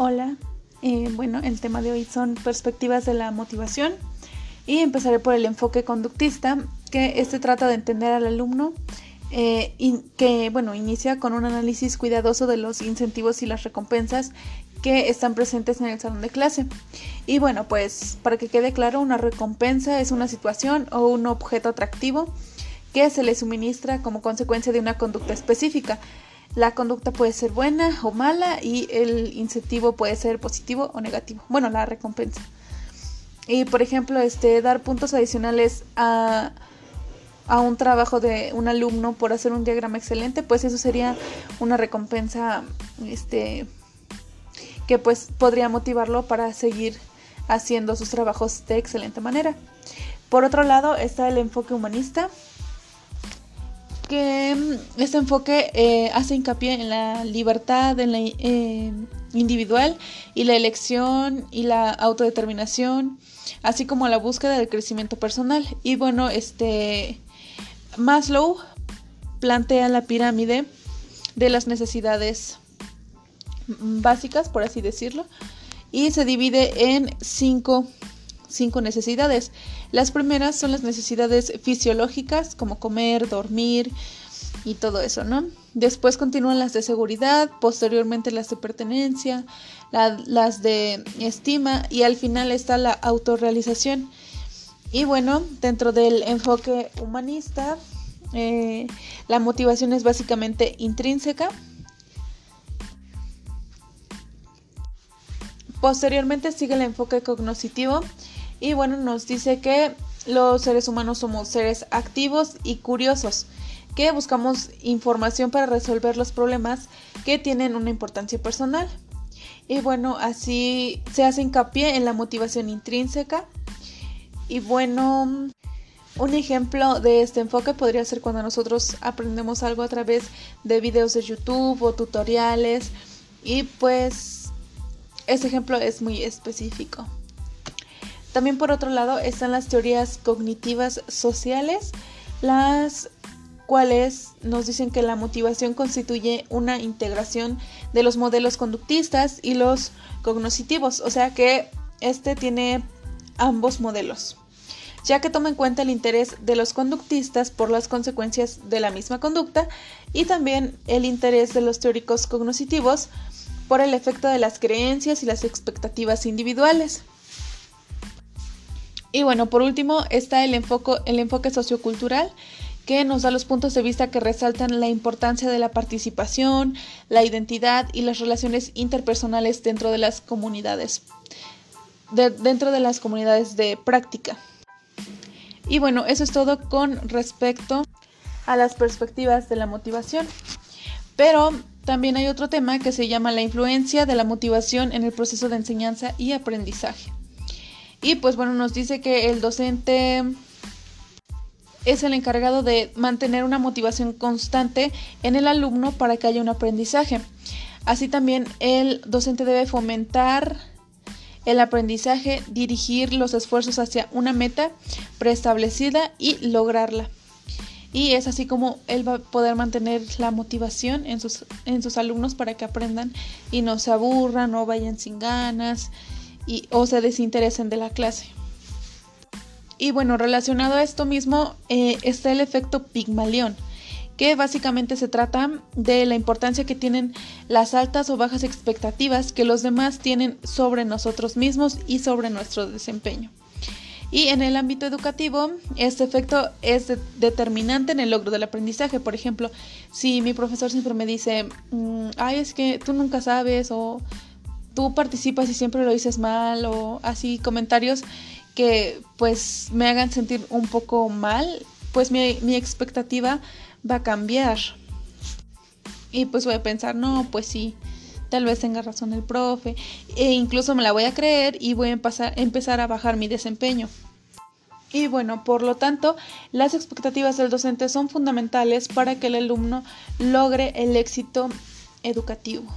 Hola, eh, bueno, el tema de hoy son perspectivas de la motivación y empezaré por el enfoque conductista, que este trata de entender al alumno eh, que, bueno, inicia con un análisis cuidadoso de los incentivos y las recompensas que están presentes en el salón de clase. Y bueno, pues para que quede claro, una recompensa es una situación o un objeto atractivo que se le suministra como consecuencia de una conducta específica. La conducta puede ser buena o mala y el incentivo puede ser positivo o negativo. Bueno, la recompensa. Y por ejemplo, este, dar puntos adicionales a, a un trabajo de un alumno por hacer un diagrama excelente, pues eso sería una recompensa este, que pues podría motivarlo para seguir haciendo sus trabajos de excelente manera. Por otro lado está el enfoque humanista, que mm, este enfoque eh, hace hincapié en la libertad eh, individual y la elección y la autodeterminación, así como la búsqueda del crecimiento personal. Y bueno, este Maslow plantea la pirámide de las necesidades básicas, por así decirlo, y se divide en cinco cinco necesidades. Las primeras son las necesidades fisiológicas, como comer, dormir y todo eso, ¿no? Después continúan las de seguridad, posteriormente las de pertenencia, las de estima y al final está la autorrealización. Y bueno, dentro del enfoque humanista, eh, la motivación es básicamente intrínseca. Posteriormente sigue el enfoque cognoscitivo, y bueno, nos dice que los seres humanos somos seres activos y curiosos, que buscamos información para resolver los problemas que tienen una importancia personal. Y bueno, así se hace hincapié en la motivación intrínseca. Y bueno, un ejemplo de este enfoque podría ser cuando nosotros aprendemos algo a través de videos de YouTube o tutoriales. Y pues, este ejemplo es muy específico. También por otro lado están las teorías cognitivas sociales, las cuales nos dicen que la motivación constituye una integración de los modelos conductistas y los cognitivos, o sea que este tiene ambos modelos, ya que toma en cuenta el interés de los conductistas por las consecuencias de la misma conducta y también el interés de los teóricos cognitivos por el efecto de las creencias y las expectativas individuales. Y bueno, por último está el enfoque, el enfoque sociocultural que nos da los puntos de vista que resaltan la importancia de la participación, la identidad y las relaciones interpersonales dentro de las comunidades, dentro de las comunidades de práctica. Y bueno, eso es todo con respecto a las perspectivas de la motivación. Pero también hay otro tema que se llama la influencia de la motivación en el proceso de enseñanza y aprendizaje. Y pues bueno, nos dice que el docente es el encargado de mantener una motivación constante en el alumno para que haya un aprendizaje. Así también el docente debe fomentar el aprendizaje, dirigir los esfuerzos hacia una meta preestablecida y lograrla. Y es así como él va a poder mantener la motivación en sus, en sus alumnos para que aprendan y no se aburran, no vayan sin ganas o se desinteresen de la clase. Y bueno, relacionado a esto mismo eh, está el efecto Pigmalión, que básicamente se trata de la importancia que tienen las altas o bajas expectativas que los demás tienen sobre nosotros mismos y sobre nuestro desempeño. Y en el ámbito educativo, este efecto es determinante en el logro del aprendizaje. Por ejemplo, si mi profesor siempre me dice, mm, ay, es que tú nunca sabes o tú participas y siempre lo dices mal o así comentarios que pues me hagan sentir un poco mal, pues mi, expectativa va a cambiar. Y pues voy a pensar, no, pues sí, tal vez tenga razón el profe, e incluso me la voy a creer y voy a empezar a bajar mi desempeño. Y bueno, por lo tanto, las expectativas del docente son fundamentales para que el alumno logre el éxito educativo.